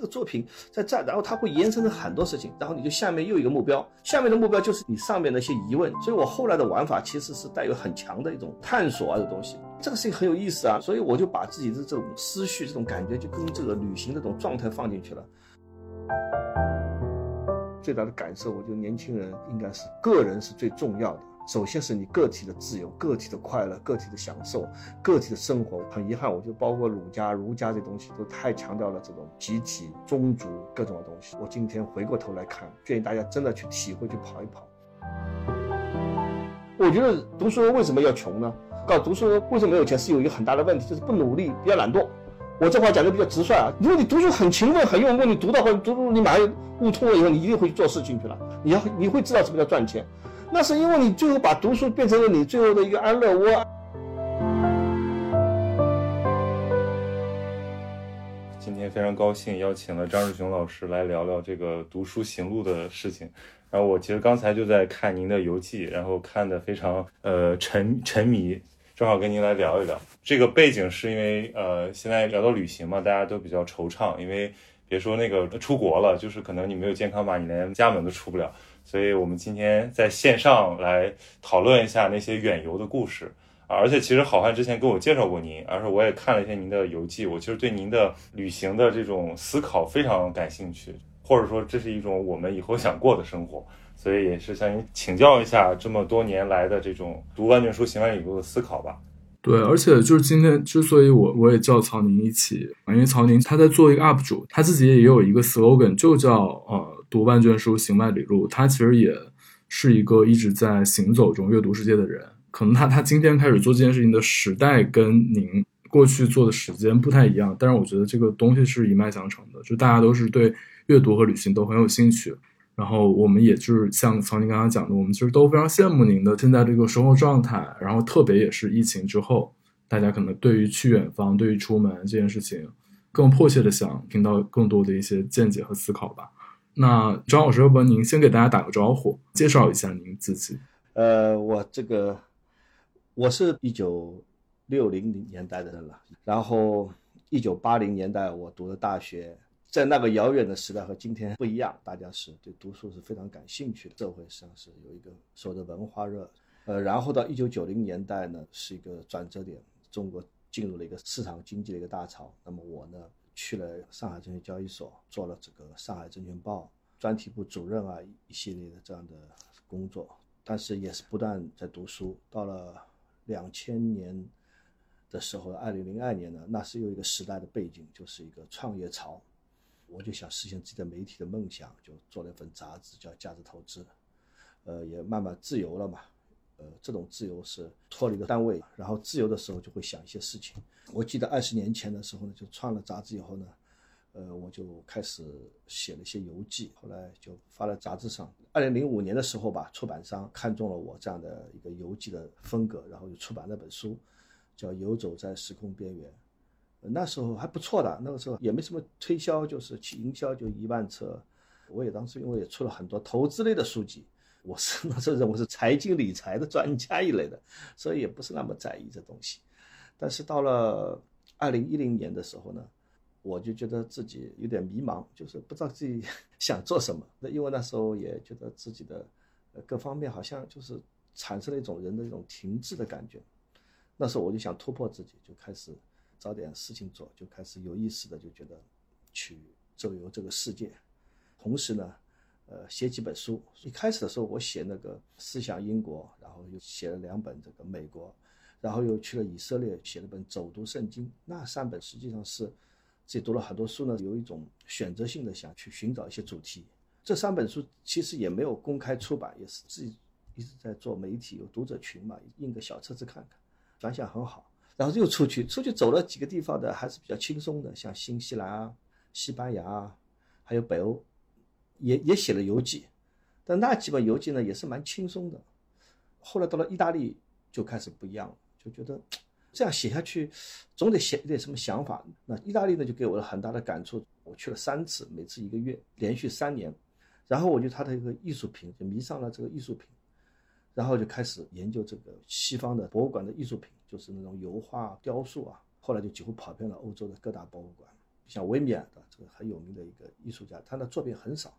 这个作品在这，然后它会延伸成很多事情，然后你就下面又一个目标，下面的目标就是你上面的一些疑问。所以我后来的玩法其实是带有很强的一种探索啊的东西，这个事情很有意思啊，所以我就把自己的这种思绪、这种感觉就跟这个旅行这种状态放进去了。最大的感受，我觉得年轻人应该是个人是最重要的。首先是你个体的自由、个体的快乐、个体的享受、个体的生活。很遗憾，我就包括儒家、儒家这东西都太强调了这种集体、宗族各种的东西。我今天回过头来看，建议大家真的去体会、去跑一跑。我觉得读书为什么要穷呢？搞读书为什么没有钱，是有一个很大的问题，就是不努力，比较懒惰。我这话讲的比较直率啊。如果你读书很勤奋、很用功，你读到后读读，你马上悟通了以后，你一定会去做事情去了。你要你会知道什么叫赚钱。那是因为你最后把读书变成了你最后的一个安乐窝。今天非常高兴邀请了张志雄老师来聊聊这个读书行路的事情。然后我其实刚才就在看您的游记，然后看的非常呃沉沉迷，正好跟您来聊一聊。这个背景是因为呃现在聊到旅行嘛，大家都比较惆怅，因为别说那个出国了，就是可能你没有健康码，你连家门都出不了。所以，我们今天在线上来讨论一下那些远游的故事！而且，其实好汉之前跟我介绍过您，而且我也看了一些您的游记，我其实对您的旅行的这种思考非常感兴趣，或者说这是一种我们以后想过的生活。所以，也是向您请教一下这么多年来的这种读万卷书、行万里路的思考吧。对，而且就是今天之所以我我也叫曹宁一起，因为曹宁他在做一个 UP 主，他自己也有一个 slogan，就叫呃。读万卷书，行万里路。他其实也是一个一直在行走中阅读世界的人。可能他他今天开始做这件事情的时代跟您过去做的时间不太一样，但是我觉得这个东西是一脉相承的，就大家都是对阅读和旅行都很有兴趣。然后我们也就是像曹宁刚刚讲的，我们其实都非常羡慕您的现在这个生活状态。然后特别也是疫情之后，大家可能对于去远方、对于出门这件事情，更迫切的想听到更多的一些见解和思考吧。那张老师，要不您先给大家打个招呼，介绍一下您自己。呃，我这个我是一九六零年代的人了，然后一九八零年代我读的大学，在那个遥远的时代和今天不一样，大家是对读书是非常感兴趣的，社会上是有一个所谓的文化热。呃，然后到一九九零年代呢，是一个转折点，中国进入了一个市场经济的一个大潮。那么我呢？去了上海证券交易所，做了这个上海证券报专题部主任啊，一系列的这样的工作。但是也是不断在读书。到了两千年的时候，二零零二年呢，那是有一个时代的背景，就是一个创业潮。我就想实现自己的媒体的梦想，就做了一份杂志，叫《价值投资》。呃，也慢慢自由了嘛。呃，这种自由是脱离了单位，然后自由的时候就会想一些事情。我记得二十年前的时候呢，就创了杂志以后呢，呃，我就开始写了一些游记，后来就发在杂志上。二零零五年的时候吧，出版商看中了我这样的一个游记的风格，然后就出版了本书，叫《游走在时空边缘》。那时候还不错的，那个时候也没什么推销，就是去营销就一万册。我也当时因为也出了很多投资类的书籍，我是 那时候认为是财经理财的专家一类的，所以也不是那么在意这东西。但是到了二零一零年的时候呢，我就觉得自己有点迷茫，就是不知道自己 想做什么。那因为那时候也觉得自己的各方面好像就是产生了一种人的一种停滞的感觉。那时候我就想突破自己，就开始找点事情做，就开始有意识的就觉得去周游这个世界。同时呢，呃，写几本书。一开始的时候我写那个思想英国，然后又写了两本这个美国。然后又去了以色列，写了本《走读圣经》。那三本实际上是自己读了很多书呢，有一种选择性的想去寻找一些主题。这三本书其实也没有公开出版，也是自己一直在做媒体，有读者群嘛，印个小册子看看，反响很好。然后又出去，出去走了几个地方的，还是比较轻松的，像新西兰啊、西班牙啊，还有北欧，也也写了游记。但那几本游记呢，也是蛮轻松的。后来到了意大利，就开始不一样了。就觉得这样写下去，总得写一点什么想法。那意大利呢，就给我了很大的感触。我去了三次，每次一个月，连续三年。然后我就他的一个艺术品，就迷上了这个艺术品。然后就开始研究这个西方的博物馆的艺术品，就是那种油画、雕塑啊。后来就几乎跑遍了欧洲的各大博物馆。像维米尔的这个很有名的一个艺术家，他的作品很少，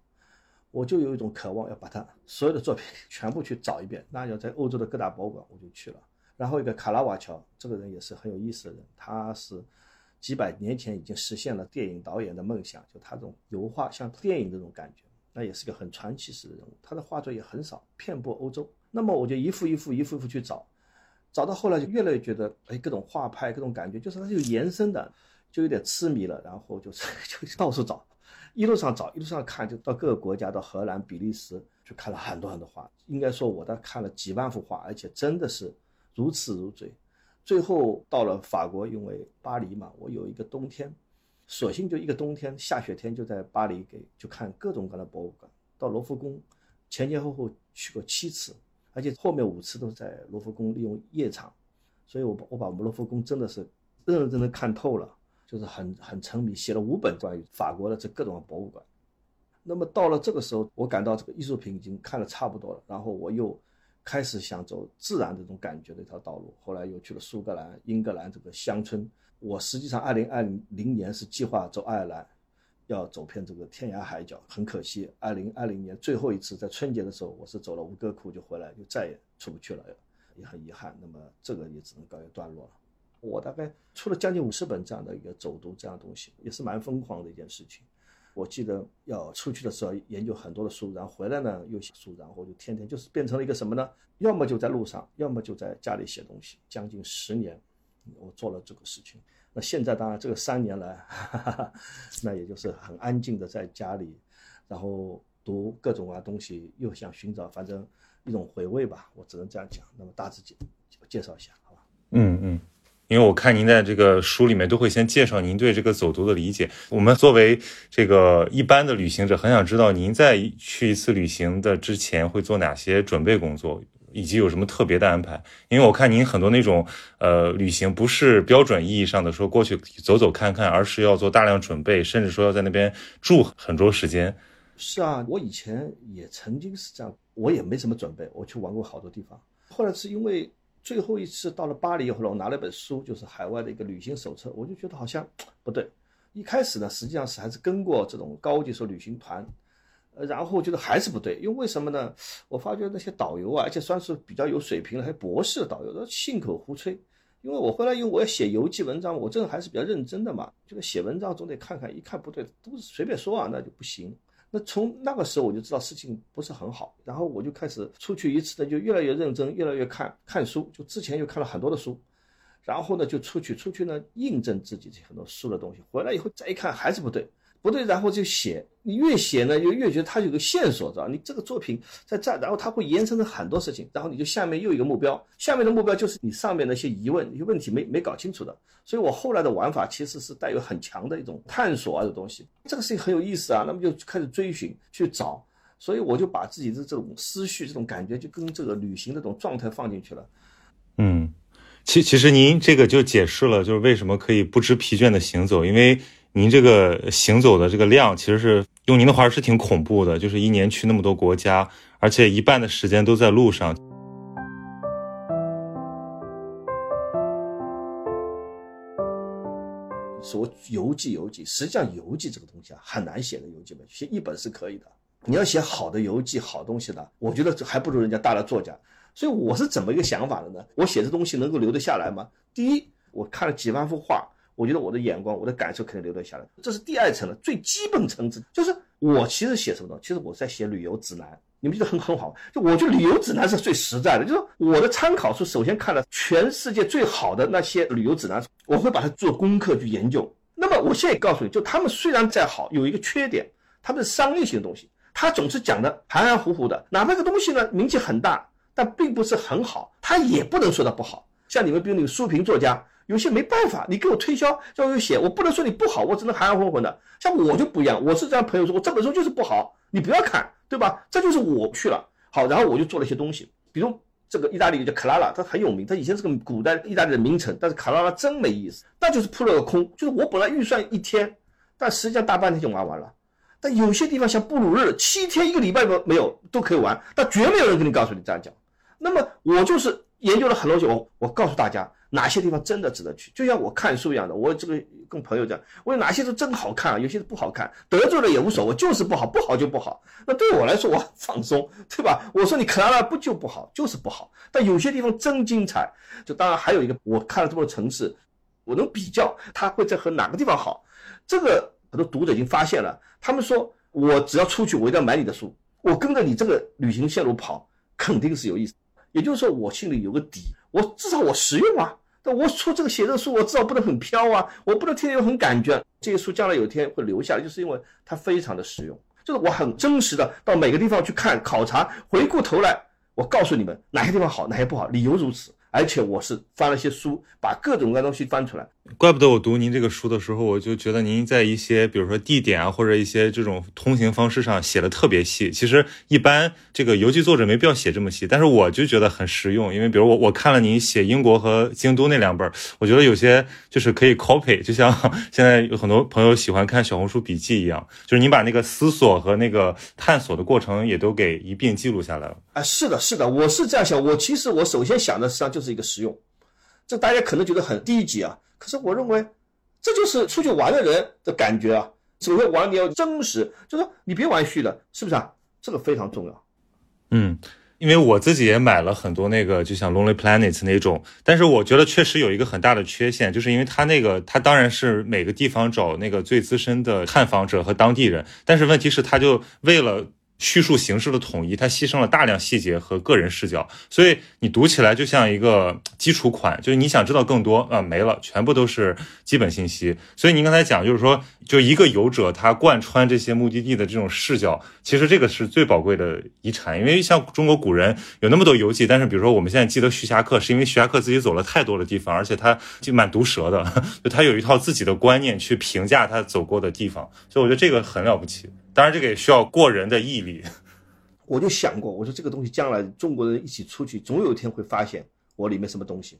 我就有一种渴望要把他所有的作品 全部去找一遍。那要在欧洲的各大博物馆，我就去了。然后一个卡拉瓦乔，这个人也是很有意思的人，他是几百年前已经实现了电影导演的梦想，就他这种油画像电影这种感觉，那也是个很传奇式的人物。他的画作也很少，遍布欧洲。那么我就一幅一幅、一幅一幅去找，找到后来就越来越觉得，哎，各种画派、各种感觉，就是它是有延伸的，就有点痴迷了。然后就是 就到处找，一路上找，一路上看，就到各个国家，到荷兰、比利时去看了很多很多画。应该说，我的看了几万幅画，而且真的是。如痴如醉，最后到了法国，因为巴黎嘛，我有一个冬天，索性就一个冬天下雪天就在巴黎给就看各种各样的博物馆，到罗浮宫前前后后去过七次，而且后面五次都是在罗浮宫利用夜场，所以我把我把我们罗浮宫真的是认认真真看透了，就是很很沉迷，写了五本关于法国的这各种博物馆。那么到了这个时候，我感到这个艺术品已经看的差不多了，然后我又。开始想走自然这种感觉的一条道路，后来又去了苏格兰、英格兰这个乡村。我实际上二零二零年是计划走爱尔兰，要走遍这个天涯海角。很可惜，二零二零年最后一次在春节的时候，我是走了吴哥窟就回来，就再也出不去了，也很遗憾。那么这个也只能告一段落了。我大概出了将近五十本这样的一个走读这样东西，也是蛮疯狂的一件事情。我记得要出去的时候研究很多的书，然后回来呢又写书，然后就天天就是变成了一个什么呢？要么就在路上，要么就在家里写东西。将近十年，我做了这个事情。那现在当然这个三年来，哈哈哈，那也就是很安静的在家里，然后读各种啊东西，又想寻找反正一种回味吧。我只能这样讲。那么大致介介绍一下，好吧？嗯嗯。因为我看您在这个书里面都会先介绍您对这个走读的理解。我们作为这个一般的旅行者，很想知道您在去一次旅行的之前会做哪些准备工作，以及有什么特别的安排。因为我看您很多那种呃旅行不是标准意义上的说过去走走看看，而是要做大量准备，甚至说要在那边住很多时间。是啊，我以前也曾经是这样，我也没什么准备，我去玩过好多地方。后来是因为。最后一次到了巴黎以后呢，我拿了一本书，就是海外的一个旅行手册，我就觉得好像不对。一开始呢，实际上是还是跟过这种高级说旅行团，呃，然后觉得还是不对，因为为什么呢？我发觉那些导游啊，而且算是比较有水平的，还博士导游，都信口胡吹。因为我回来因为我要写游记文章，我这个还是比较认真的嘛，这个写文章总得看看，一看不对，都是随便说啊，那就不行。那从那个时候我就知道事情不是很好，然后我就开始出去一次呢，就越来越认真，越来越看看书。就之前又看了很多的书，然后呢就出去，出去呢印证自己这很多书的东西，回来以后再一看还是不对。不对，然后就写。你越写呢，就越觉得它有个线索，知道你这个作品在这，然后它会延伸成很多事情，然后你就下面又一个目标，下面的目标就是你上面的一些疑问、一些问题没没搞清楚的。所以我后来的玩法其实是带有很强的一种探索啊的东西。这个事情很有意思啊，那么就开始追寻去找，所以我就把自己的这种思绪、这种感觉就跟这个旅行这种状态放进去了。嗯，其其实您这个就解释了，就是为什么可以不知疲倦的行走，因为。您这个行走的这个量，其实是用您的话是挺恐怖的，就是一年去那么多国家，而且一半的时间都在路上。说游记，游记，实际上游记这个东西啊，很难写的游记本，写一本是可以的。你要写好的游记，好东西的，我觉得还不如人家大的作家。所以我是怎么一个想法的呢？我写的东西能够留得下来吗？第一，我看了几万幅画。我觉得我的眼光，我的感受肯定留得下来。这是第二层的，最基本层次就是我其实写什么东西，其实我在写旅游指南。你们觉得很很好，就我觉得旅游指南是最实在的，就是我的参考书首先看了全世界最好的那些旅游指南，我会把它做功课去研究。那么我现在告诉你就他们虽然再好，有一个缺点，他们是商业性的东西，他总是讲的含含糊糊的，哪怕这个东西呢名气很大，但并不是很好，他也不能说它不好。像你们比如那个书评作家。有些没办法，你给我推销，叫我写，我不能说你不好，我只能含含混混的。像我就不一样，我是这样朋友说，我这本书就是不好，你不要看，对吧？这就是我去了，好，然后我就做了一些东西，比如这个意大利叫卡拉拉，它很有名，它以前是个古代意大利的名城，但是卡拉拉真没意思，那就是扑了个空，就是我本来预算一天，但实际上大半天就玩完了。但有些地方像布鲁日，七天一个礼拜都没有都可以玩，但绝没有人跟你告诉你这样讲。那么我就是研究了很多东西，我我告诉大家。哪些地方真的值得去。就像我看书一样的，我这个跟朋友讲，我有哪些书真好看啊，有些不好看，得罪了也无所谓，就是不好，不好就不好。那对我来说，我很放松，对吧？我说你看了不就不好，就是不好。但有些地方真精彩。就当然还有一个，我看了这么多城市，我能比较它会在和哪个地方好。这个很多读者已经发现了，他们说我只要出去，我一定要买你的书，我跟着你这个旅行线路跑，肯定是有意思。也就是说，我心里有个底，我至少我实用啊。但我出这个写这个书，我至少不能很飘啊，我不能天天有很感觉。这些书将来有一天会留下来，就是因为它非常的实用，就是我很真实的到每个地方去看考察，回过头来，我告诉你们哪些地方好，哪些不好，理由如此。而且我是翻了些书，把各种各样东西翻出来。怪不得我读您这个书的时候，我就觉得您在一些，比如说地点啊，或者一些这种通行方式上写的特别细。其实一般这个游记作者没必要写这么细，但是我就觉得很实用。因为比如我我看了您写英国和京都那两本，我觉得有些就是可以 copy，就像现在有很多朋友喜欢看小红书笔记一样，就是您把那个思索和那个探索的过程也都给一并记录下来了。啊，是的，是的，我是这样想。我其实我首先想的实际上就是一个实用，这大家可能觉得很低级啊。可是我认为，这就是出去玩的人的感觉啊。所谓玩你要真实，就说你别玩虚的，是不是啊？这个非常重要。嗯，因为我自己也买了很多那个，就像 Lonely Planet 那种，但是我觉得确实有一个很大的缺陷，就是因为它那个，它当然是每个地方找那个最资深的探访者和当地人，但是问题是，他就为了。叙述形式的统一，它牺牲了大量细节和个人视角，所以你读起来就像一个基础款，就是你想知道更多啊，没了，全部都是基本信息。所以您刚才讲，就是说，就一个游者他贯穿这些目的地的这种视角，其实这个是最宝贵的遗产。因为像中国古人有那么多游记，但是比如说我们现在记得徐霞客，是因为徐霞客自己走了太多的地方，而且他就蛮毒舌的，就他有一套自己的观念去评价他走过的地方，所以我觉得这个很了不起。当然，这个也需要过人的毅力。我就想过，我说这个东西将来中国人一起出去，总有一天会发现我里面什么东西。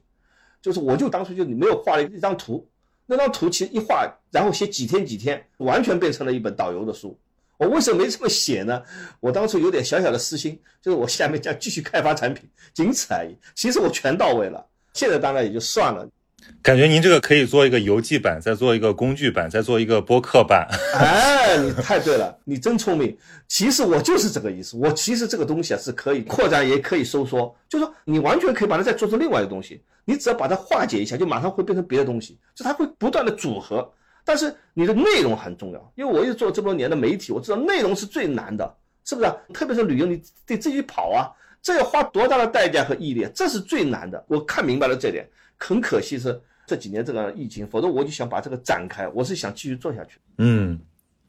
就是我就当初就你没有画了一张图，那张图其实一画，然后写几天几天，完全变成了一本导游的书。我为什么没这么写呢？我当初有点小小的私心，就是我下面将继续开发产品，仅此而已。其实我全到位了，现在当然也就算了。感觉您这个可以做一个游记版，再做一个工具版，再做一个播客版。哎，你太对了，你真聪明。其实我就是这个意思。我其实这个东西啊是可以扩展，也可以收缩，就是说你完全可以把它再做成另外一个东西。你只要把它化解一下，就马上会变成别的东西。就它会不断的组合，但是你的内容很重要。因为我一直做这么多年的媒体，我知道内容是最难的，是不是？特别是旅游，你得自己跑啊，这要花多大的代价和毅力，这是最难的。我看明白了这点。很可惜是这几年这个疫情，否则我就想把这个展开，我是想继续做下去。嗯，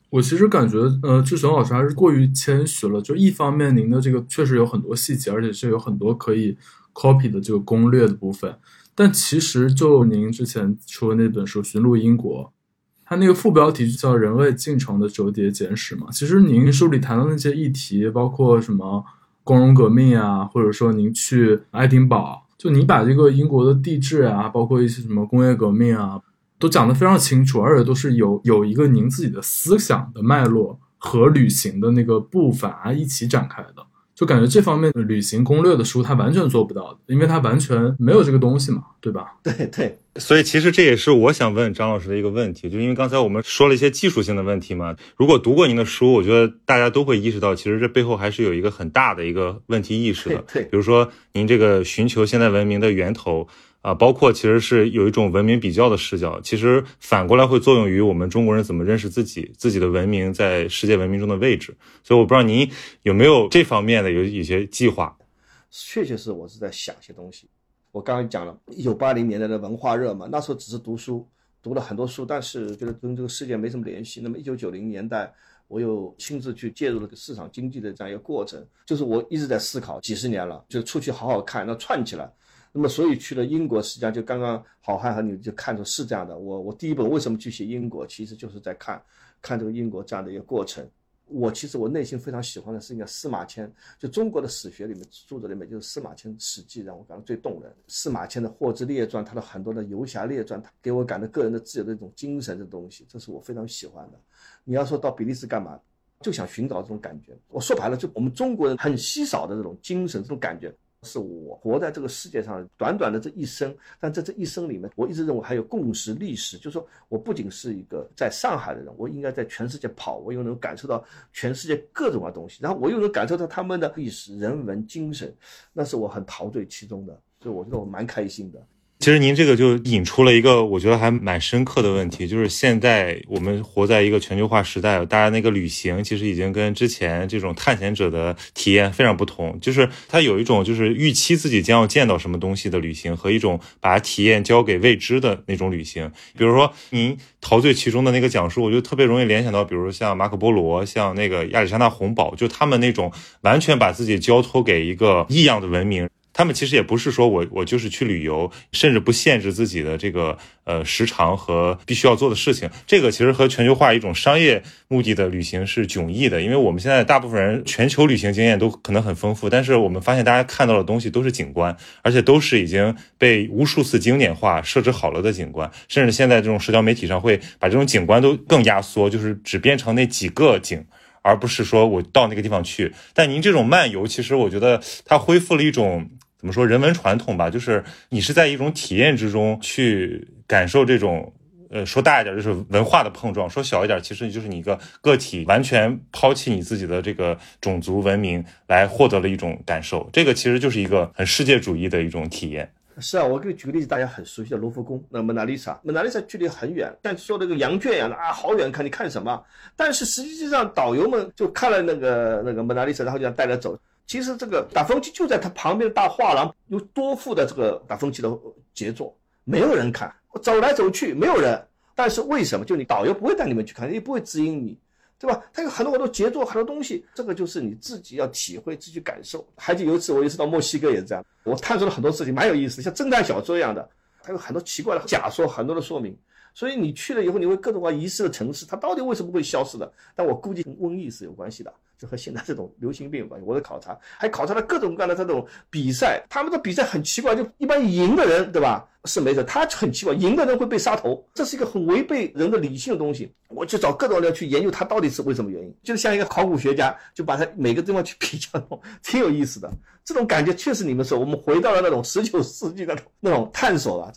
我其实感觉，呃，志雄老师还是过于谦虚了。就一方面，您的这个确实有很多细节，而且是有很多可以 copy 的这个攻略的部分。但其实，就您之前出的那本书《寻路英国》，它那个副标题就叫《人类进程的折叠简史》嘛。其实您书里谈到那些议题，包括什么光荣革命啊，或者说您去爱丁堡。就你把这个英国的地质啊，包括一些什么工业革命啊，都讲得非常清楚，而且都是有有一个您自己的思想的脉络和旅行的那个步伐一起展开的。就感觉这方面的旅行攻略的书，他完全做不到的，因为他完全没有这个东西嘛，对吧？对对，所以其实这也是我想问张老师的一个问题，就因为刚才我们说了一些技术性的问题嘛。如果读过您的书，我觉得大家都会意识到，其实这背后还是有一个很大的一个问题意识的。对，比如说您这个寻求现代文明的源头。啊，包括其实是有一种文明比较的视角，其实反过来会作用于我们中国人怎么认识自己、自己的文明在世界文明中的位置。所以我不知道您有没有这方面的有一些计划。确确实我是在想些东西。我刚刚讲了，一九八零年代的文化热嘛，那时候只是读书，读了很多书，但是觉得跟这个世界没什么联系。那么一九九零年代，我又亲自去介入了个市场经济的这样一个过程，就是我一直在思考，几十年了，就出去好好看，那串起来。那么，所以去了英国，实际上就刚刚好汉和你就看出是这样的。我我第一本为什么去写英国，其实就是在看看这个英国这样的一个过程。我其实我内心非常喜欢的是应该司马迁，就中国的史学里面著作里面，就是司马迁《史记》让我感到最动人。司马迁的《货殖列传》，他的很多的游侠列传，他给我感到个人的自由的一种精神的东西，这是我非常喜欢的。你要说到比利时干嘛，就想寻找这种感觉。我说白了，就我们中国人很稀少的这种精神，这种感觉。是我活在这个世界上短短的这一生，但在这一生里面，我一直认为还有共识历史，就是说我不仅是一个在上海的人，我应该在全世界跑，我又能感受到全世界各种各样的东西，然后我又能感受到他们的历史、人文、精神，那是我很陶醉其中的，所以我觉得我蛮开心的。其实您这个就引出了一个我觉得还蛮深刻的问题，就是现在我们活在一个全球化时代，大家那个旅行其实已经跟之前这种探险者的体验非常不同，就是它有一种就是预期自己将要见到什么东西的旅行，和一种把体验交给未知的那种旅行。比如说您陶醉其中的那个讲述，我就特别容易联想到，比如像马可波罗，像那个亚历山大洪堡，就他们那种完全把自己交托给一个异样的文明。他们其实也不是说我我就是去旅游，甚至不限制自己的这个呃时长和必须要做的事情。这个其实和全球化一种商业目的的旅行是迥异的。因为我们现在大部分人全球旅行经验都可能很丰富，但是我们发现大家看到的东西都是景观，而且都是已经被无数次经典化设置好了的景观。甚至现在这种社交媒体上会把这种景观都更压缩，就是只变成那几个景。而不是说我到那个地方去。但您这种漫游，其实我觉得它恢复了一种。怎么说人文传统吧，就是你是在一种体验之中去感受这种，呃，说大一点就是文化的碰撞，说小一点其实就是你一个个体完全抛弃你自己的这个种族文明来获得了一种感受，这个其实就是一个很世界主义的一种体验。是啊，我给你举个例子，大家很熟悉的卢浮宫，那蒙娜丽莎，蒙娜丽莎距离很远，但说那个羊圈一样的啊，好远看，你看什么？但是实际上导游们就看了那个那个蒙娜丽莎，然后就带着走。其实这个达芬奇就在他旁边的大画廊，有多幅的这个达芬奇的杰作，没有人看，我走来走去没有人。但是为什么？就你导游不会带你们去看，也不会指引你，对吧？他有很多很多杰作，很多东西，这个就是你自己要体会，自己感受。还记有一次，我一次到墨西哥也是这样，我探索了很多事情，蛮有意思，像侦探小说一样的，它有很多奇怪的假说，很多的说明。所以你去了以后，你会各种各样遗失的城市，它到底为什么会消失的？但我估计跟瘟疫是有关系的。和现在这种流行病有关系。我的考察还考察了各种各样的这种比赛，他们的比赛很奇怪，就一般赢的人，对吧？是没错，他很奇怪，赢的人会被杀头，这是一个很违背人的理性的东西。我去找各种人去研究他到底是为什么原因，就是像一个考古学家，就把他每个地方去比较，挺有意思的。这种感觉确实，你们说我们回到了那种十九世纪那种那种探索了。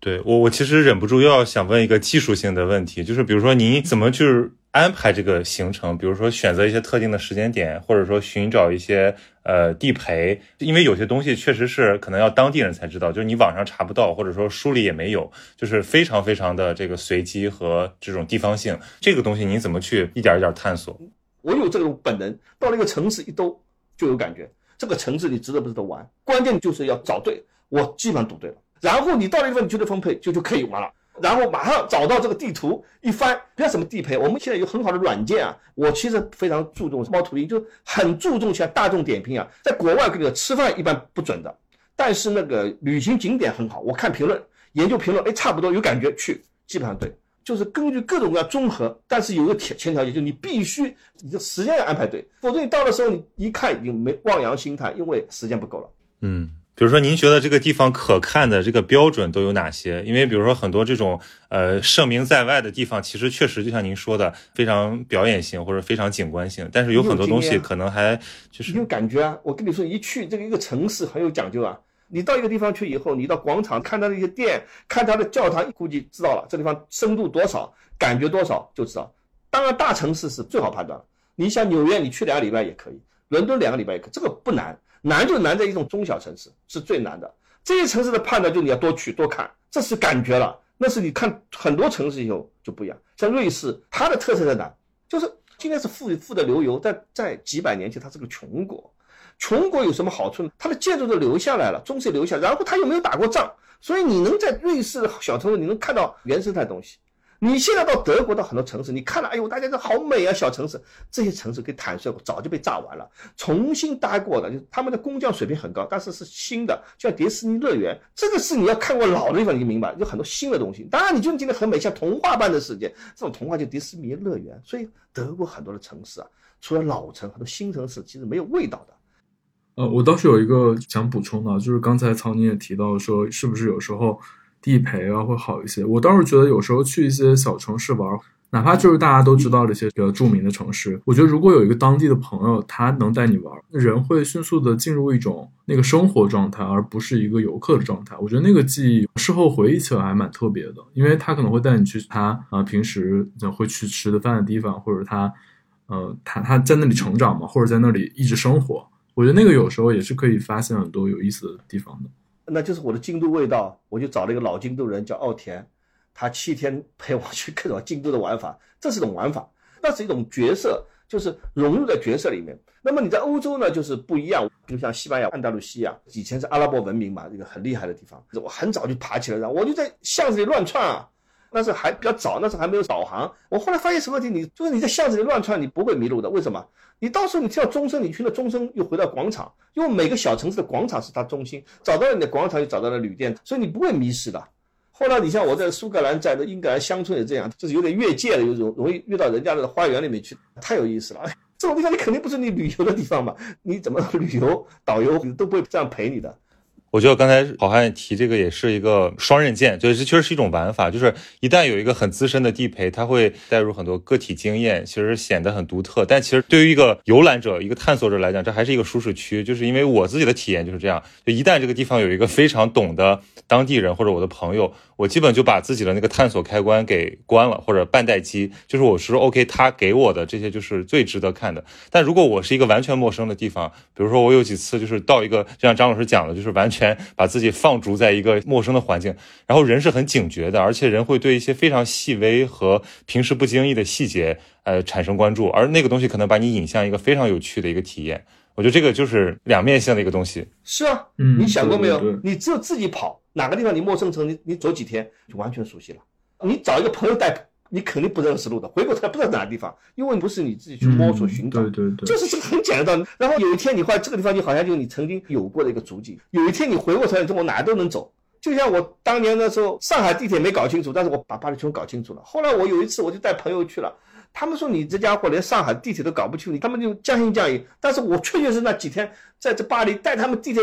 对我，我其实忍不住又要想问一个技术性的问题，就是比如说您怎么去安排这个行程？比如说选择一些特定的时间点，或者说寻找一些呃地陪，因为有些东西确实是可能要当地人才知道，就是你网上查不到，或者说书里也没有，就是非常非常的这个随机和这种地方性。这个东西你怎么去一点一点探索？我有这种本能，到了一个城市一兜就有感觉，这个城市你值得不值得玩？关键就是要找对，我基本上赌对了。然后你到了一个地方，你觉得分配就就可以玩了。然后马上找到这个地图一翻，不要什么地陪，我们现在有很好的软件啊。我其实非常注重猫图音，就很注重像大众点评啊。在国外跟你说吃饭一般不准的，但是那个旅行景点很好。我看评论，研究评论，哎，差不多有感觉去，基本上对。就是根据各种各样综合，但是有个前前条件，就你必须你的时间要安排对，否则你到的时候你一看已经没望洋兴叹，因为时间不够了。嗯。比如说，您觉得这个地方可看的这个标准都有哪些？因为比如说很多这种呃盛名在外的地方，其实确实就像您说的，非常表演性或者非常景观性，但是有很多东西可能还就是有感觉啊。我跟你说，一去这个一个城市很有讲究啊。你到一个地方去以后，你到广场看它的一些店，看它的教堂，估计知道了这地方深度多少，感觉多少就知道。当然，大城市是最好判断了。你像纽约，你去两个礼拜也可以；伦敦两个礼拜也可以，这个不难。难就难在一种中小城市是最难的，这些城市的判断就你要多去多看，这是感觉了。那是你看很多城市以后就不一样。像瑞士，它的特色在哪？就是今天是富富的流油，但在几百年前它是个穷国。穷国有什么好处呢？它的建筑都留下来了，中世留下，然后它又没有打过仗，所以你能在瑞士的小城市你能看到原生态东西。你现在到德国的很多城市，你看了，哎呦，大家都好美啊！小城市，这些城市可以坦率，早就被炸完了，重新搭过的，就他们的工匠水平很高，但是是新的，就像迪士尼乐园，这个是你要看过老的地方，你就明白，有很多新的东西。当然，你就觉得很美，像童话般的世界，这种童话就迪士尼乐园。所以，德国很多的城市啊，除了老城，很多新城市其实没有味道的。呃，我倒是有一个想补充的，就是刚才曹宁也提到说，是不是有时候。地陪啊会好一些，我倒是觉得有时候去一些小城市玩，哪怕就是大家都知道这些比较著名的城市，我觉得如果有一个当地的朋友，他能带你玩，人会迅速的进入一种那个生活状态，而不是一个游客的状态。我觉得那个记忆事后回忆起来还蛮特别的，因为他可能会带你去他啊平时会去吃的饭的地方，或者他呃他他在那里成长嘛，或者在那里一直生活。我觉得那个有时候也是可以发现很多有意思的地方的。那就是我的京都味道，我就找了一个老京都人叫奥田。他七天 陪我去各种京都的玩法，这是一种玩法，那是一种角色，就是融入在角色里面。那么你在欧洲呢，就是不一样，就像西班牙、安达卢西亚，以前是阿拉伯文明嘛，一个很厉害的地方。我很早就爬起来，然后我就在巷子里乱窜啊。那是还比较早，那时候还没有导航。我后来发现什么问题？你就是你在巷子里乱窜，你不会迷路的。为什么？你到时候你听到钟声，你去了钟声又回到广场，因为每个小城市的广场是它中心，找到了你的广场，就找到了旅店，所以你不会迷失的。后来你像我在苏格兰，在英格兰乡村也这样，就是有点越界了，有种容易遇到人家的花园里面去，太有意思了。这种地方你肯定不是你旅游的地方嘛，你怎么旅游导游都不会这样陪你的。我觉得刚才好汉提这个也是一个双刃剑，就是这确实是一种玩法，就是一旦有一个很资深的地陪，他会带入很多个体经验，其实显得很独特。但其实对于一个游览者、一个探索者来讲，这还是一个舒适区。就是因为我自己的体验就是这样，就一旦这个地方有一个非常懂的当地人或者我的朋友，我基本就把自己的那个探索开关给关了或者半待机，就是我说 OK，他给我的这些就是最值得看的。但如果我是一个完全陌生的地方，比如说我有几次就是到一个，就像张老师讲的，就是完全。全把自己放逐在一个陌生的环境，然后人是很警觉的，而且人会对一些非常细微和平时不经意的细节，呃，产生关注，而那个东西可能把你引向一个非常有趣的一个体验。我觉得这个就是两面性的一个东西。是啊，嗯，你想过没有？你只有自己跑哪个地方，你陌生城，你你走几天就完全熟悉了。你找一个朋友带。你肯定不认识路的，回过头来不知道哪个地方，因为不是你自己去摸索寻找，对对对，就是这个很简单的道理。然后有一天你发现这个地方，就好像就是你曾经有过的一个足迹。有一天你回过头来，你我哪都能走。就像我当年的时候，上海地铁没搞清楚，但是我把八里村搞清楚了。后来我有一次我就带朋友去了，他们说你这家伙连上海地铁都搞不清楚，他们就将信将疑。但是我确确实那几天在这巴黎带他们地铁。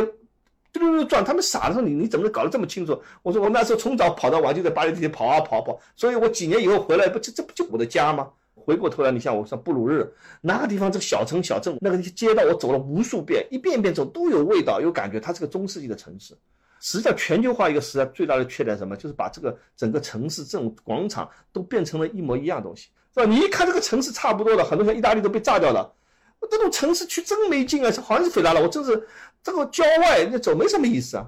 嘟嘟嘟转，他们傻了，说你你怎么能搞得这么清楚？我说我那时候从早跑到晚，就在巴黎地铁跑啊跑跑，所以我几年以后回来，不这这不就我的家吗？回过头来，你像我说布鲁日哪个地方，这个小城小镇那个街道，我走了无数遍，一遍一遍走都有味道，有感觉，它是个中世纪的城市。实际上，全球化一个时代最大的缺点什么？就是把这个整个城市这种广场都变成了一模一样东西，是吧？你一看这个城市差不多的，很多像意大利都被炸掉了。这种城市区真没劲啊！好像是肥大了，我真是这个郊外那走没什么意思啊。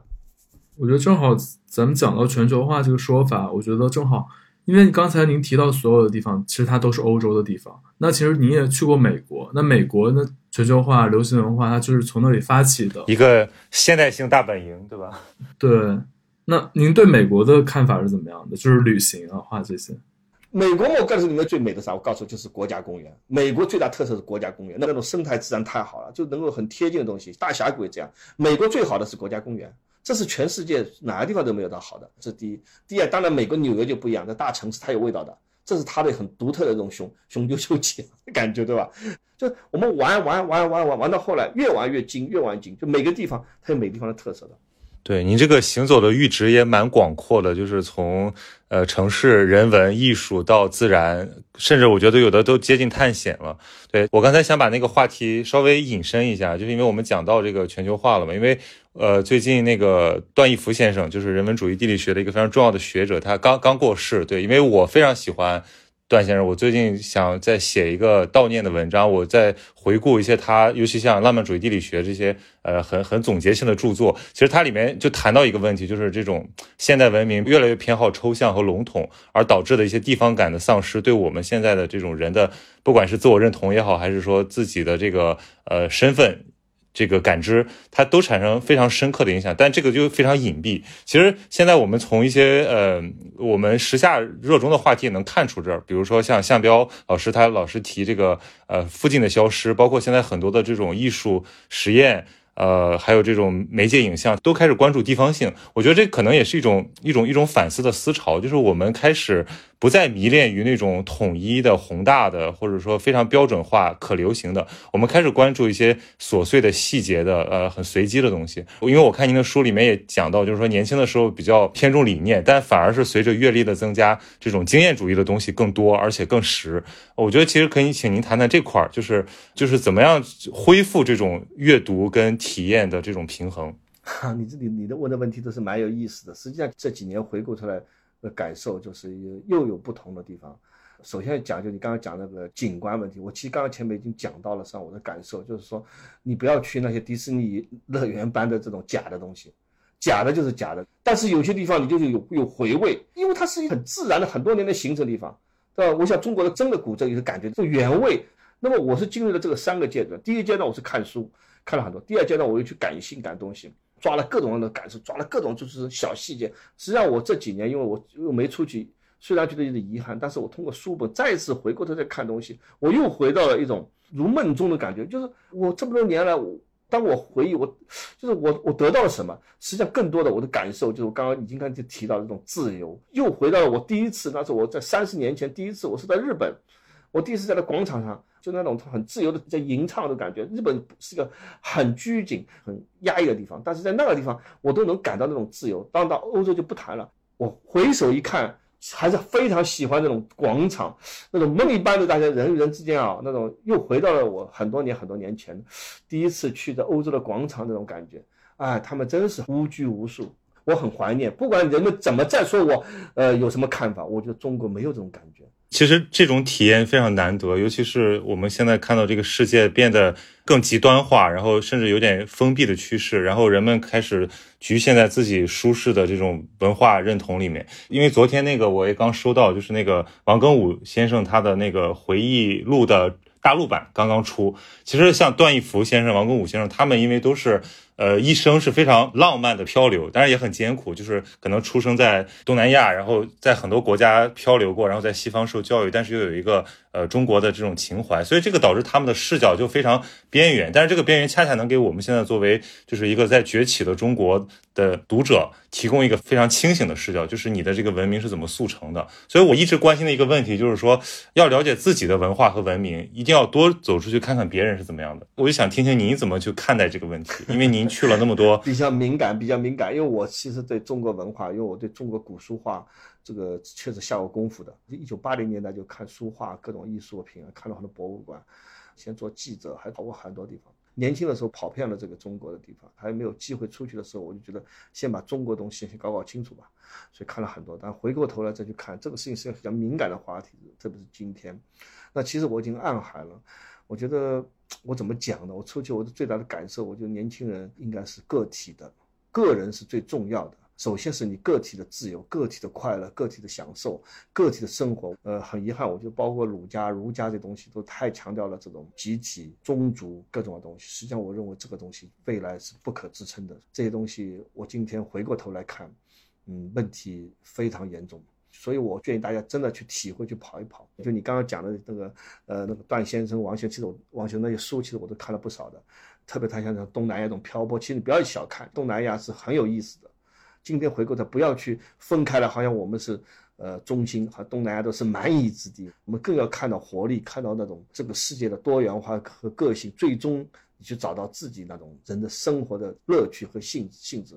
我觉得正好咱们讲到全球化这个说法，我觉得正好，因为刚才您提到所有的地方，其实它都是欧洲的地方。那其实您也去过美国，那美国的全球化、流行文化，它就是从那里发起的一个现代性大本营，对吧？对。那您对美国的看法是怎么样的？就是旅行啊，画这些。美国我告诉你们最美的啥？我告诉就是国家公园。美国最大特色是国家公园，那那种生态自然太好了，就能够很贴近的东西。大峡谷也这样。美国最好的是国家公园，这是全世界哪个地方都没有的好的。这是第一。第二，当然美国纽约就不一样，在大城市它有味道的，这是它的很独特的这种雄雄赳赳气 感觉，对吧？就我们玩玩玩玩玩玩到后来，越玩越精，越玩精。就每个地方它有每个地方的特色的。对您这个行走的阈值也蛮广阔的，就是从呃城市、人文、艺术到自然，甚至我觉得有的都接近探险了。对我刚才想把那个话题稍微引申一下，就是因为我们讲到这个全球化了嘛，因为呃最近那个段义孚先生，就是人文主义地理学的一个非常重要的学者，他刚刚过世。对，因为我非常喜欢。段先生，我最近想再写一个悼念的文章，我在回顾一些他，尤其像浪漫主义地理学这些，呃，很很总结性的著作。其实它里面就谈到一个问题，就是这种现代文明越来越偏好抽象和笼统，而导致的一些地方感的丧失，对我们现在的这种人的，不管是自我认同也好，还是说自己的这个呃身份。这个感知，它都产生非常深刻的影响，但这个就非常隐蔽。其实现在我们从一些呃我们时下热衷的话题也能看出这儿，比如说像向彪老师，他老是提这个呃附近的消失，包括现在很多的这种艺术实验呃，还有这种媒介影像都开始关注地方性。我觉得这可能也是一种一种一种反思的思潮，就是我们开始。不再迷恋于那种统一的宏大的，或者说非常标准化、可流行的，我们开始关注一些琐碎的细节的，呃，很随机的东西。因为我看您的书里面也讲到，就是说年轻的时候比较偏重理念，但反而是随着阅历的增加，这种经验主义的东西更多，而且更实。我觉得其实可以请您谈谈这块儿，就是就是怎么样恢复这种阅读跟体验的这种平衡。哈，你这里你的问的问题都是蛮有意思的。实际上这几年回顾出来。的感受就是又有不同的地方。首先讲就你刚刚讲那个景观问题，我其实刚刚前面已经讲到了上我的感受，就是说你不要去那些迪士尼乐园般的这种假的东西，假的就是假的。但是有些地方你就是有有回味，因为它是一个很自然的很多年的形成地方，对吧？我想中国的真的古镇也是感觉这原味。那么我是经历了这个三个阶段，第一阶段我是看书看了很多，第二阶段我又去感性感东西。抓了各种各样的感受，抓了各种就是小细节。实际上我这几年，因为我又没出去，虽然觉得有点遗憾，但是我通过书本再次回过头再看东西，我又回到了一种如梦中的感觉。就是我这么多年来，我当我回忆我，就是我我得到了什么？实际上更多的我的感受，就是我刚刚已经刚才提到这种自由，又回到了我第一次，那是我在三十年前第一次，我是在日本，我第一次在那广场上。就那种很自由的在吟唱的感觉。日本是个很拘谨、很压抑的地方，但是在那个地方，我都能感到那种自由。当到欧洲就不谈了，我回首一看，还是非常喜欢那种广场，那种梦一般的大家人与人之间啊，那种又回到了我很多年很多年前第一次去的欧洲的广场那种感觉。哎，他们真是无拘无束，我很怀念。不管人们怎么再说我，呃，有什么看法，我觉得中国没有这种感觉。其实这种体验非常难得，尤其是我们现在看到这个世界变得更极端化，然后甚至有点封闭的趋势，然后人们开始局限在自己舒适的这种文化认同里面。因为昨天那个我也刚收到，就是那个王庚武先生他的那个回忆录的大陆版刚刚出。其实像段义孚先生、王庚武先生他们，因为都是。呃，一生是非常浪漫的漂流，当然也很艰苦，就是可能出生在东南亚，然后在很多国家漂流过，然后在西方受教育，但是又有一个呃中国的这种情怀，所以这个导致他们的视角就非常边缘。但是这个边缘恰恰能给我们现在作为就是一个在崛起的中国的读者提供一个非常清醒的视角，就是你的这个文明是怎么速成的。所以我一直关心的一个问题就是说，要了解自己的文化和文明，一定要多走出去看看别人是怎么样的。我就想听听您怎么去看待这个问题，因为您。去了那么多，比较敏感，比较敏感，因为我其实对中国文化，因为我对中国古书画这个确实下过功夫的。一九八零年代就看书画各种艺术品，看了很多博物馆，先做记者，还跑过很多地方。年轻的时候跑遍了这个中国的地方，还没有机会出去的时候，我就觉得先把中国东西先搞搞清楚吧。所以看了很多，但回过头来再去看这个事情是个比较敏感的话题，特别是今天。那其实我已经暗含了，我觉得。我怎么讲呢？我出去，我的最大的感受，我觉得年轻人应该是个体的，个人是最重要的。首先是你个体的自由、个体的快乐、个体的享受、个体的生活。呃，很遗憾，我觉得包括儒家、儒家这东西都太强调了这种集体、宗族各种的东西。实际上，我认为这个东西未来是不可支撑的。这些东西，我今天回过头来看，嗯，问题非常严重。所以，我建议大家真的去体会，去跑一跑。就你刚刚讲的那个，呃，那个段先生、王先生，其实王先生那些书，其实我都看了不少的。特别他像这东南亚这种漂泊，其实你不要小看东南亚是很有意思的。今天回过头，不要去分开了，好像我们是呃中心和东南亚都是蛮夷之地。我们更要看到活力，看到那种这个世界的多元化和个性，最终你去找到自己那种人的生活的乐趣和性性质。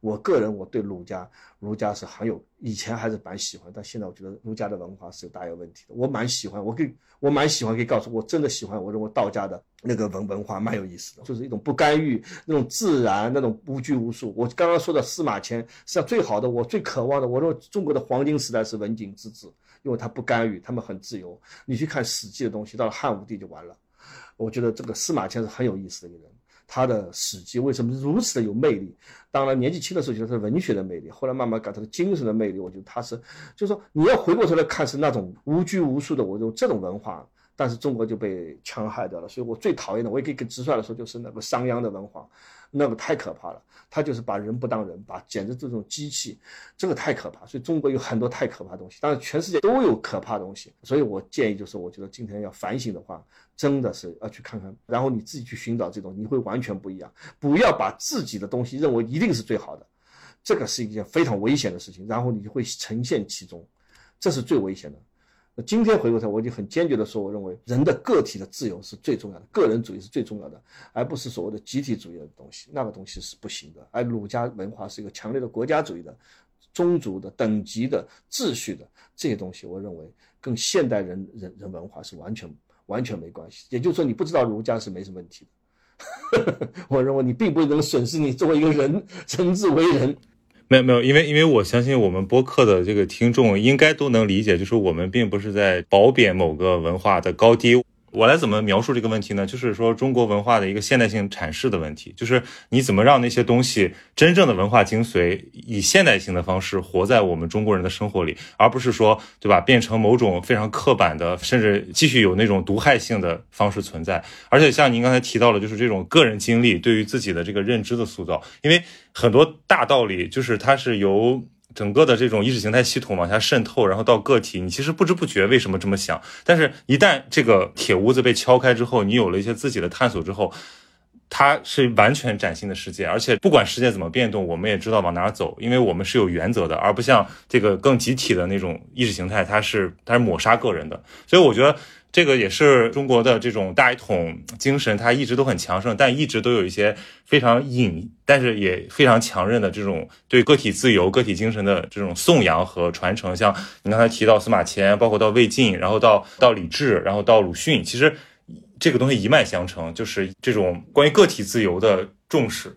我个人我对儒家，儒家是很有以前还是蛮喜欢，但现在我觉得儒家的文化是有大有问题的。我蛮喜欢，我可以我蛮喜欢，可以告诉我真的喜欢。我认为道家的那个文文化蛮有意思的，就是一种不干预，那种自然，那种无拘无束。我刚刚说的司马迁，实际上最好的，我最渴望的，我认为中国的黄金时代是文景之治，因为他不干预，他们很自由。你去看史记的东西，到了汉武帝就完了。我觉得这个司马迁是很有意思的一个人。他的《史记》为什么如此的有魅力？当然，年纪轻的时候觉得是文学的魅力，后来慢慢感他的精神的魅力。我觉得他是，就是说你要回过头来看，是那种无拘无束的。我用这种文化但是中国就被戕害掉了。所以我最讨厌的，我也可以直率的说，就是那个商鞅的文化，那个太可怕了。他就是把人不当人，把简直这种机器，这个太可怕。所以中国有很多太可怕的东西，当然全世界都有可怕的东西。所以我建议就是，我觉得今天要反省的话，真的是要去看看，然后你自己去寻找这种，你会完全不一样。不要把自己的东西认为一定是最好的，这个是一件非常危险的事情，然后你就会沉陷其中，这是最危险的。那今天回过头，我就很坚决的说，我认为人的个体的自由是最重要的，个人主义是最重要的，而不是所谓的集体主义的东西，那个东西是不行的。而儒家文化是一个强烈的国家主义的、宗族的、等级的、秩序的这些东西，我认为跟现代人人人文化是完全完全没关系。也就是说，你不知道儒家是没什么问题的。我认为你并不能损失你作为一个人，人之为人。没有没有，因为因为我相信我们播客的这个听众应该都能理解，就是我们并不是在褒贬某个文化的高低。我来怎么描述这个问题呢？就是说中国文化的一个现代性阐释的问题，就是你怎么让那些东西真正的文化精髓以现代性的方式活在我们中国人的生活里，而不是说对吧变成某种非常刻板的，甚至继续有那种毒害性的方式存在。而且像您刚才提到了，就是这种个人经历对于自己的这个认知的塑造，因为很多大道理就是它是由。整个的这种意识形态系统往下渗透，然后到个体，你其实不知不觉为什么这么想，但是一旦这个铁屋子被敲开之后，你有了一些自己的探索之后，它是完全崭新的世界，而且不管世界怎么变动，我们也知道往哪走，因为我们是有原则的，而不像这个更集体的那种意识形态，它是它是抹杀个人的，所以我觉得。这个也是中国的这种大一统精神，它一直都很强盛，但一直都有一些非常隐，但是也非常强韧的这种对个体自由、个体精神的这种颂扬和传承。像你刚才提到司马迁，包括到魏晋，然后到到李治，然后到鲁迅，其实这个东西一脉相承，就是这种关于个体自由的重视。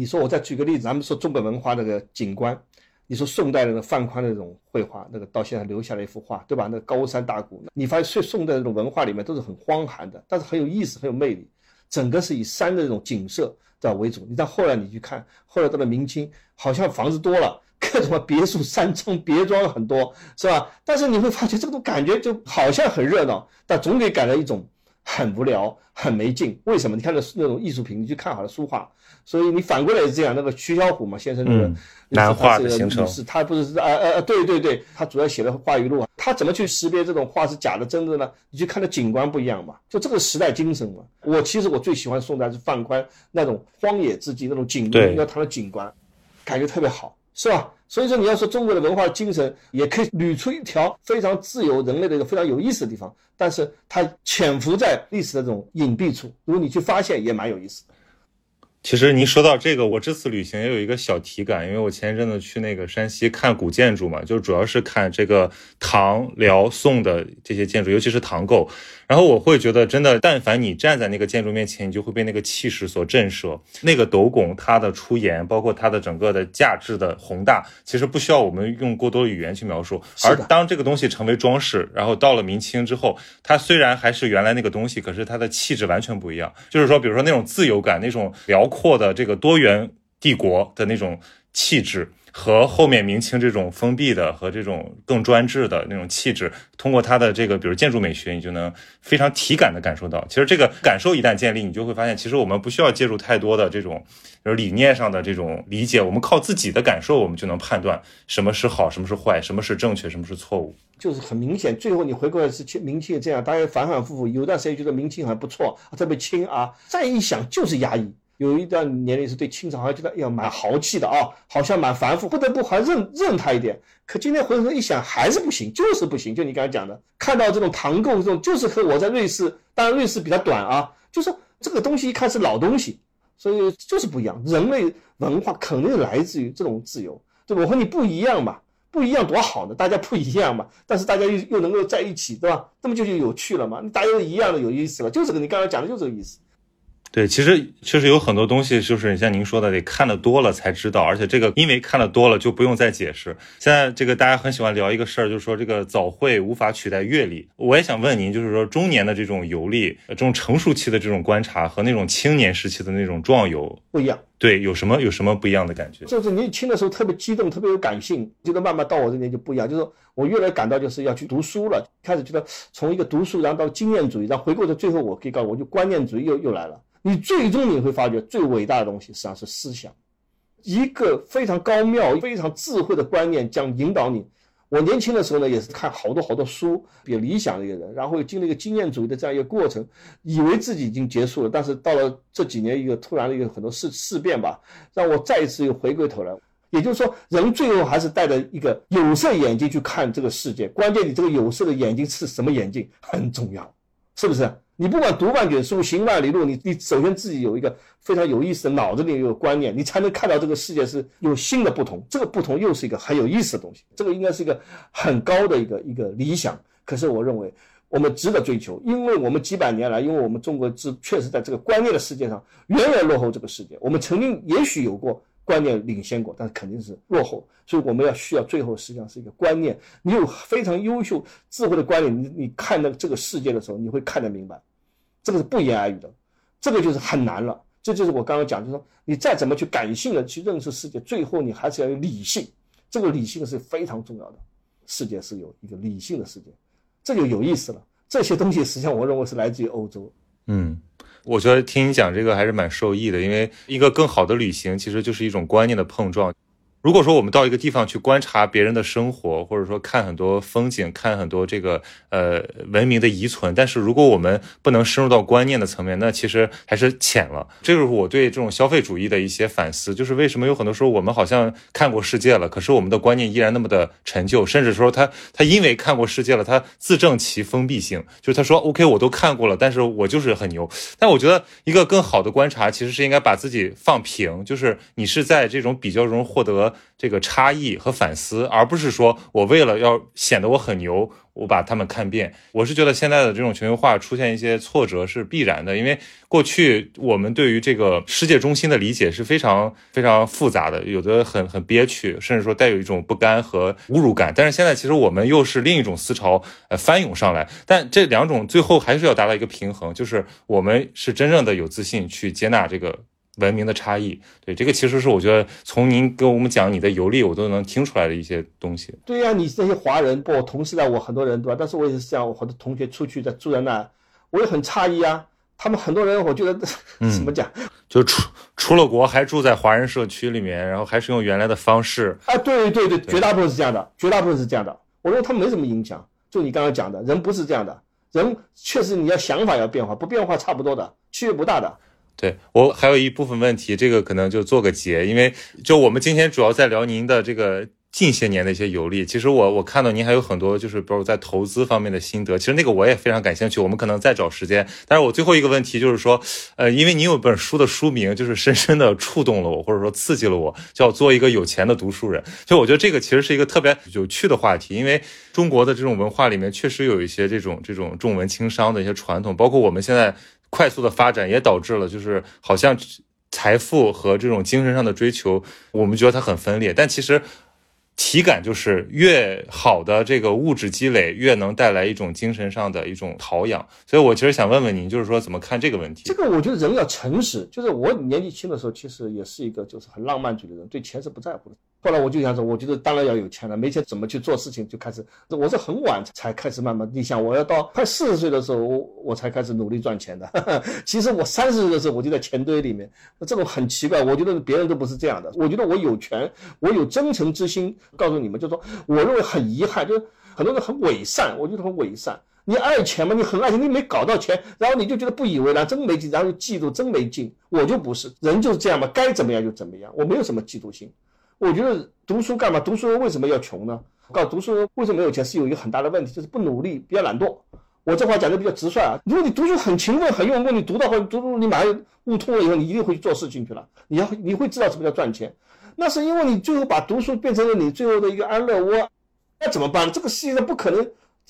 你说我再举个例子，咱们说中国文化那个景观，你说宋代的那个范宽的那种绘画，那个到现在留下了一幅画，对吧？那高山大谷，你发现宋宋代那种文化里面都是很荒寒的，但是很有意思，很有魅力，整个是以山的这种景色在为主。你到后来你去看，后来到了明清，好像房子多了，各种别墅、山庄、别庄很多，是吧？但是你会发现这种感觉就好像很热闹，但总给感到一种很无聊、很没劲。为什么？你看那那种艺术品，你去看好了书画。所以你反过来是这样，那个徐小虎嘛，先生那个南画的形成，他不是啊啊啊，对对对，他主要写的画语录啊，他怎么去识别这种画是假的真的呢？你去看的景观不一样嘛，就这个时代精神嘛。我其实我最喜欢宋代是范宽那种荒野之际那种景观，要他的景观，感觉特别好，是吧？所以说你要说中国的文化精神，也可以捋出一条非常自由人类的一个非常有意思的地方，但是它潜伏在历史的这种隐蔽处，如果你去发现，也蛮有意思的。其实您说到这个，我这次旅行也有一个小体感，因为我前一阵子去那个山西看古建筑嘛，就主要是看这个唐、辽、宋的这些建筑，尤其是唐构。然后我会觉得，真的，但凡你站在那个建筑面前，你就会被那个气势所震慑。那个斗拱，它的出檐，包括它的整个的价值的宏大，其实不需要我们用过多的语言去描述。而当这个东西成为装饰，然后到了明清之后，它虽然还是原来那个东西，可是它的气质完全不一样。就是说，比如说那种自由感，那种辽阔的这个多元帝国的那种气质。和后面明清这种封闭的和这种更专制的那种气质，通过它的这个比如建筑美学，你就能非常体感的感受到。其实这个感受一旦建立，你就会发现，其实我们不需要借助太多的这种就是理念上的这种理解，我们靠自己的感受，我们就能判断什么是好，什么是坏，什么是正确，什么是错误。就是很明显，最后你回过来是清明清这样，大家反反复复，有段时间觉得明清还不错，特别清啊，再一想就是压抑。有一段年龄是对清朝好像觉得哎呀蛮豪气的啊，好像蛮繁复，不得不还认认他一点。可今天回头一想，还是不行，就是不行。就你刚才讲的，看到这种唐构这种，就是和我在瑞士，当然瑞士比较短啊，就是这个东西一看是老东西，所以就是不一样。人类文化肯定来自于这种自由，对？我和你不一样嘛，不一样多好呢，大家不一样嘛，但是大家又又能够在一起，对吧？那么就就有趣了嘛，大家都一样的有意思了，就这个你刚才讲的就这个意思。对，其实确实有很多东西，就是像您说的，得看得多了才知道，而且这个因为看得多了就不用再解释。现在这个大家很喜欢聊一个事儿，就是说这个早会无法取代阅历。我也想问您，就是说中年的这种游历，这种成熟期的这种观察和那种青年时期的那种壮游不一样，对，有什么有什么不一样的感觉？就是年轻的时候特别激动，特别有感性，觉得慢慢到我这年就不一样，就是我越来感到就是要去读书了。开始觉得从一个读书，然后到经验主义，然后回过头，最后我可以告诉我就观念主义又又来了。你最终你会发觉，最伟大的东西实际上是思想，一个非常高妙、非常智慧的观念将引导你。我年轻的时候呢，也是看好多好多书，比较理想的一个人，然后又经历一个经验主义的这样一个过程，以为自己已经结束了，但是到了这几年一个突然的一个很多事事变吧，让我再一次又回过头来。也就是说，人最后还是带着一个有色眼镜去看这个世界，关键你这个有色的眼睛是什么眼镜很重要，是不是？你不管读万卷书，行万里路，你你首先自己有一个非常有意思的脑子里有个观念，你才能看到这个世界是有新的不同。这个不同又是一个很有意思的东西，这个应该是一个很高的一个一个理想。可是我认为我们值得追求，因为我们几百年来，因为我们中国是确实在这个观念的世界上远远落后这个世界。我们曾经也许有过观念领先过，但是肯定是落后。所以我们要需要最后实际上是一个观念。你有非常优秀智慧的观念，你你看那这个世界的时候，你会看得明白。这个是不言而喻的，这个就是很难了。这就是我刚刚讲，就是说你再怎么去感性的去认识世界，最后你还是要有理性。这个理性是非常重要的。世界是有一个理性的世界，这就有意思了。这些东西实际上我认为是来自于欧洲。嗯，我觉得听你讲这个还是蛮受益的，因为一个更好的旅行其实就是一种观念的碰撞。如果说我们到一个地方去观察别人的生活，或者说看很多风景，看很多这个呃文明的遗存，但是如果我们不能深入到观念的层面，那其实还是浅了。这就是我对这种消费主义的一些反思，就是为什么有很多时候我们好像看过世界了，可是我们的观念依然那么的陈旧，甚至说他他因为看过世界了，他自证其封闭性，就是他说 OK 我都看过了，但是我就是很牛。但我觉得一个更好的观察其实是应该把自己放平，就是你是在这种比较中获得。这个差异和反思，而不是说我为了要显得我很牛，我把他们看遍。我是觉得现在的这种全球化出现一些挫折是必然的，因为过去我们对于这个世界中心的理解是非常非常复杂的，有的很很憋屈，甚至说带有一种不甘和侮辱感。但是现在其实我们又是另一种思潮呃翻涌上来，但这两种最后还是要达到一个平衡，就是我们是真正的有自信去接纳这个。文明的差异，对这个其实是我觉得从您跟我们讲你的游历，我都能听出来的一些东西。对呀，你这些华人，不，我同时代我很多人对吧？但是我也是这样，我很多同学出去在住在那，我也很诧异啊。他们很多人，我觉得 怎么讲，就出出了国还住在华人社区里面，然后还是用原来的方式。啊，对对对，绝大部分是这样的，绝大部分是这样的。我认为他们没什么影响。就你刚刚讲的，人不是这样的，人确实你要想法要变化，不变化差不多的，区别不大的。对我还有一部分问题，这个可能就做个结，因为就我们今天主要在聊您的这个近些年的一些游历。其实我我看到您还有很多就是比如在投资方面的心得，其实那个我也非常感兴趣。我们可能再找时间。但是我最后一个问题就是说，呃，因为您有本书的书名就是深深的触动了我，或者说刺激了我，叫做一个有钱的读书人。就我觉得这个其实是一个特别有趣的话题，因为中国的这种文化里面确实有一些这种这种重文轻商的一些传统，包括我们现在。快速的发展也导致了，就是好像财富和这种精神上的追求，我们觉得它很分裂，但其实。体感就是越好的这个物质积累，越能带来一种精神上的一种陶养。所以我其实想问问您，就是说怎么看这个问题？这个我觉得人要诚实。就是我年纪轻的时候，其实也是一个就是很浪漫主义的人，对钱是不在乎的。后来我就想说，我觉得当然要有钱了，没钱怎么去做事情？就开始，我是很晚才开始慢慢。你想，我要到快四十岁的时候，我我才开始努力赚钱的。其实我三十岁的时候，我就在钱堆里面。这种很奇怪，我觉得别人都不是这样的。我觉得我有权，我有真诚之心。告诉你们，就说我认为很遗憾，就是很多人很伪善，我觉得很伪善。你爱钱吗？你很爱钱，你没搞到钱，然后你就觉得不以为然，真没劲，然后就嫉妒，真没劲。我就不是，人就是这样嘛，该怎么样就怎么样，我没有什么嫉妒心。我觉得读书干嘛？读书人为什么要穷呢？搞读书人为什么没有钱？是有一个很大的问题，就是不努力，比较懒惰。我这话讲的比较直率啊。如果你读书很勤奋、很用功，你读到后读读，你马上悟通了以后，你一定会去做事情去了。你要你会知道什么叫赚钱。那是因为你最后把读书变成了你最后的一个安乐窝，那怎么办？这个世界上不可能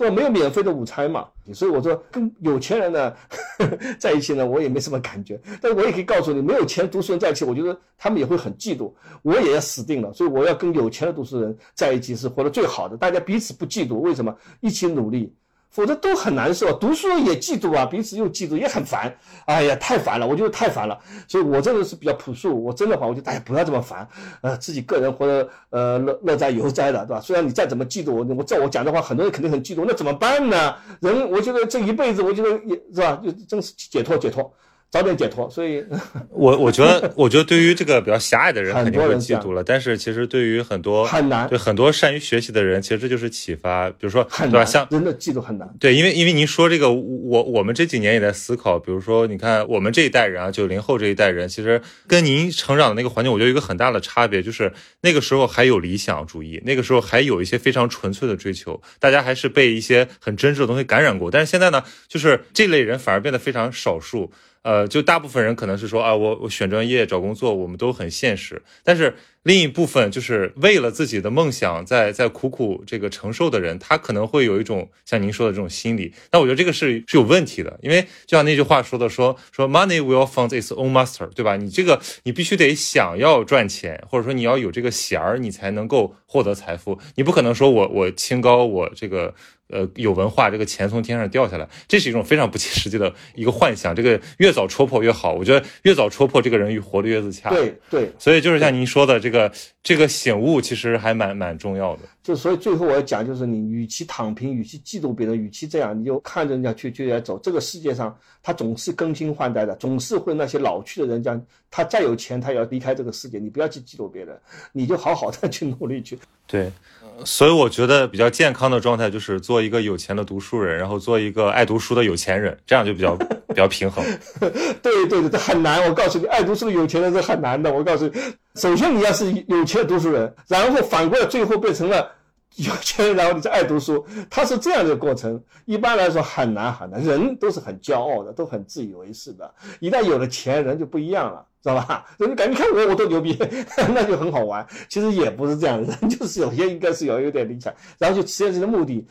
说没有免费的午餐嘛。所以我说跟有钱人呢 在一起呢，我也没什么感觉。但我也可以告诉你，没有钱读书人在一起，我觉得他们也会很嫉妒，我也要死定了。所以我要跟有钱的读书人在一起是活得最好的，大家彼此不嫉妒。为什么？一起努力，否则都很难受。读书也嫉妒啊，彼此又嫉妒，也很烦。哎呀，太烦了，我觉得太烦了。所以我这个人是比较朴素。我真的话，我觉得大家不要这么烦。呃，自己个人活得呃乐乐在悠哉的，对吧？虽然你再怎么嫉妒我，我照我讲的话，很多人肯定很嫉妒。那怎么办呢？人，我觉得这一辈子，我觉得也是吧，就真是解脱解脱。早点解脱，所以，我我觉得，我觉得对于这个比较狭隘的人肯定会嫉妒了，但是其实对于很多很难，对很多善于学习的人，其实这就是启发。比如说，对吧？像真的嫉妒很难。对，因为因为您说这个，我我们这几年也在思考，比如说，你看我们这一代人啊，九零后这一代人，其实跟您成长的那个环境，我觉得有一个很大的差别，就是那个时候还有理想主义，那个时候还有一些非常纯粹的追求，大家还是被一些很真挚的东西感染过。但是现在呢，就是这类人反而变得非常少数。呃，就大部分人可能是说啊，我我选专业找工作，我们都很现实。但是另一部分就是为了自己的梦想在在苦苦这个承受的人，他可能会有一种像您说的这种心理。那我觉得这个是是有问题的，因为就像那句话说的，说说 money will find its own master，对吧？你这个你必须得想要赚钱，或者说你要有这个弦儿，你才能够获得财富。你不可能说我我清高，我这个。呃，有文化，这个钱从天上掉下来，这是一种非常不切实际的一个幻想。这个越早戳破越好，我觉得越早戳破，这个人越活得越自洽。对对，所以就是像您说的，这个这个醒悟其实还蛮蛮重要的。就所以最后我要讲，就是你与其躺平，与其嫉妒别人，与其这样，你就看着人家去就要走。这个世界上，他总是更新换代的，总是会那些老去的人讲，他再有钱，他要离开这个世界。你不要去嫉妒别人，你就好好的去努力去。对。所以我觉得比较健康的状态就是做一个有钱的读书人，然后做一个爱读书的有钱人，这样就比较 比较平衡。对对对，这很难。我告诉你，爱读书的有钱人是很难的。我告诉你，首先你要是有钱的读书人，然后反过来最后变成了有钱人，然后你再爱读书，他是这样的过程。一般来说很难很难。人都是很骄傲的，都很自以为是的。一旦有了钱，人就不一样了。知道吧？人感觉看我我多牛逼，那就很好玩。其实也不是这样，人 就是有些应该是有有点理想，然后就实现自己的目的。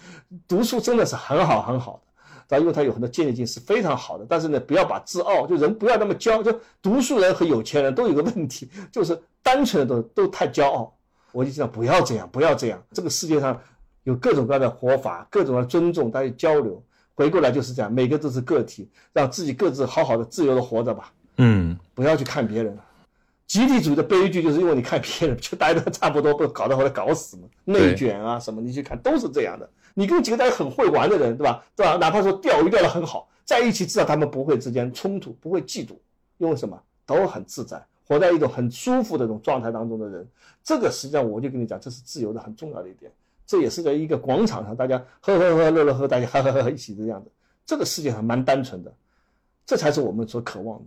读书真的是很好很好的，然后因为他有很多建立性是非常好的。但是呢，不要把自傲，就人不要那么骄，就读书人和有钱人都有个问题，就是单纯的都都太骄傲。我就讲不要这样，不要这样。这个世界上有各种各样的活法，各种的尊重，大家交流。回过来就是这样，每个都是个体，让自己各自好好的自由的活着吧。嗯，不要去看别人，集体主义的悲剧就是因为你看别人，就大家都差不多，不搞得后来搞死嘛，内卷啊什么，你去看都是这样的。你跟几个大家很会玩的人，对吧？对吧？哪怕说钓鱼钓得很好，在一起至少他们不会之间冲突，不会嫉妒，因为什么？都很自在，活在一种很舒服的这种状态当中的人，这个实际上我就跟你讲，这是自由的很重要的一点。这也是在一个广场上，大家喝喝喝乐乐喝，大家哈哈哈一起这样子，这个世界上蛮单纯的，这才是我们所渴望的。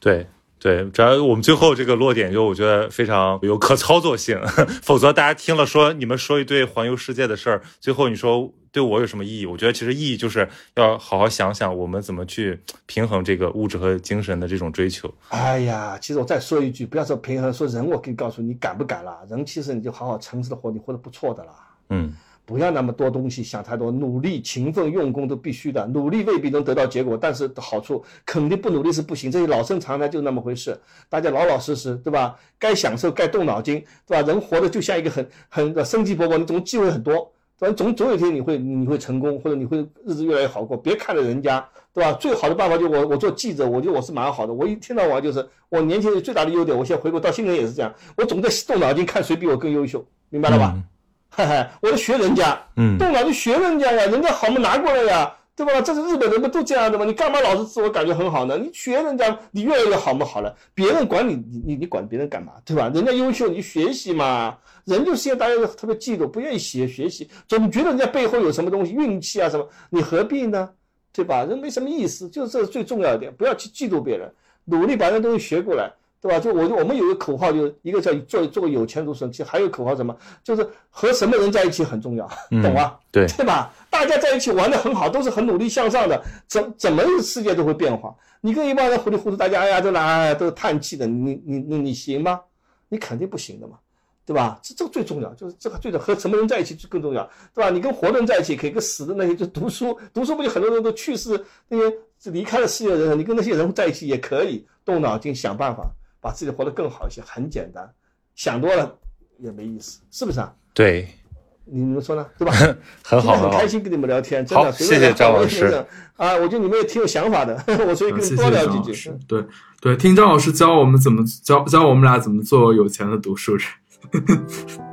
对对，主要我们最后这个落点就我觉得非常有可操作性，否则大家听了说你们说一堆环游世界的事儿，最后你说对我有什么意义？我觉得其实意义就是要好好想想我们怎么去平衡这个物质和精神的这种追求。哎呀，其实我再说一句，不要说平衡，说人，我可以告诉你，敢不敢啦？人其实你就好好诚实的活，你活得不错的啦。嗯。不要那么多东西想太多，努力、勤奋、用功都必须的。努力未必能得到结果，但是好处肯定不努力是不行。这些老生常谈就那么回事。大家老老实实，对吧？该享受，该动脑筋，对吧？人活的就像一个很很生机勃勃，你总机会很多，对吧？总总有一天你会你会成功，或者你会日子越来越好过。别看着人家，对吧？最好的办法就我我做记者，我觉得我是蛮好的。我一天到晚就是我年轻人最大的优点。我现在回顾到新人也是这样，我总在动脑筋看谁比我更优秀，明白了吧？嘿嘿，我在学人家，嗯，动脑就学人家呀，人家好嘛拿过来呀，对吧？这是日本人不都这样的吗，你干嘛老是自我感觉很好呢？你学人家，你越来越好嘛，好了，别人管你，你你你管别人干嘛？对吧？人家优秀，你学习嘛。人就现在大家特别嫉妒，不愿意学学习，总觉得人家背后有什么东西，运气啊什么，你何必呢？对吧？人没什么意思，就是这是最重要一点，不要去嫉妒别人，努力把那东西学过来。对吧？就我我们有一个口号，就一个叫做做个有钱读书人，其实还有口号什么，就是和什么人在一起很重要，懂吗？对对吧？大家在一起玩的很好，都是很努力向上的，怎怎么世界都会变化。你跟一帮人糊里糊涂，大家哎呀都来都是叹气的，你你你你行吗？你肯定不行的嘛，对吧？这这个最重要，就是这个最的和什么人在一起就更重要，对吧？你跟活人在一起可以，跟死的那些就读书，读书不就很多人都去世，那些离开了世界的人，你跟那些人在一起也可以动脑筋想办法。把自己活得更好一些，很简单，想多了也没意思，是不是啊？对，你们说呢？对吧？很好，很很开。心跟你们聊天，真的。谢谢张老师啊，我觉得你们也挺有想法的，我所以跟你们多聊几句。对对，听张老师教我们怎么教教我们俩怎么做有钱的读书人。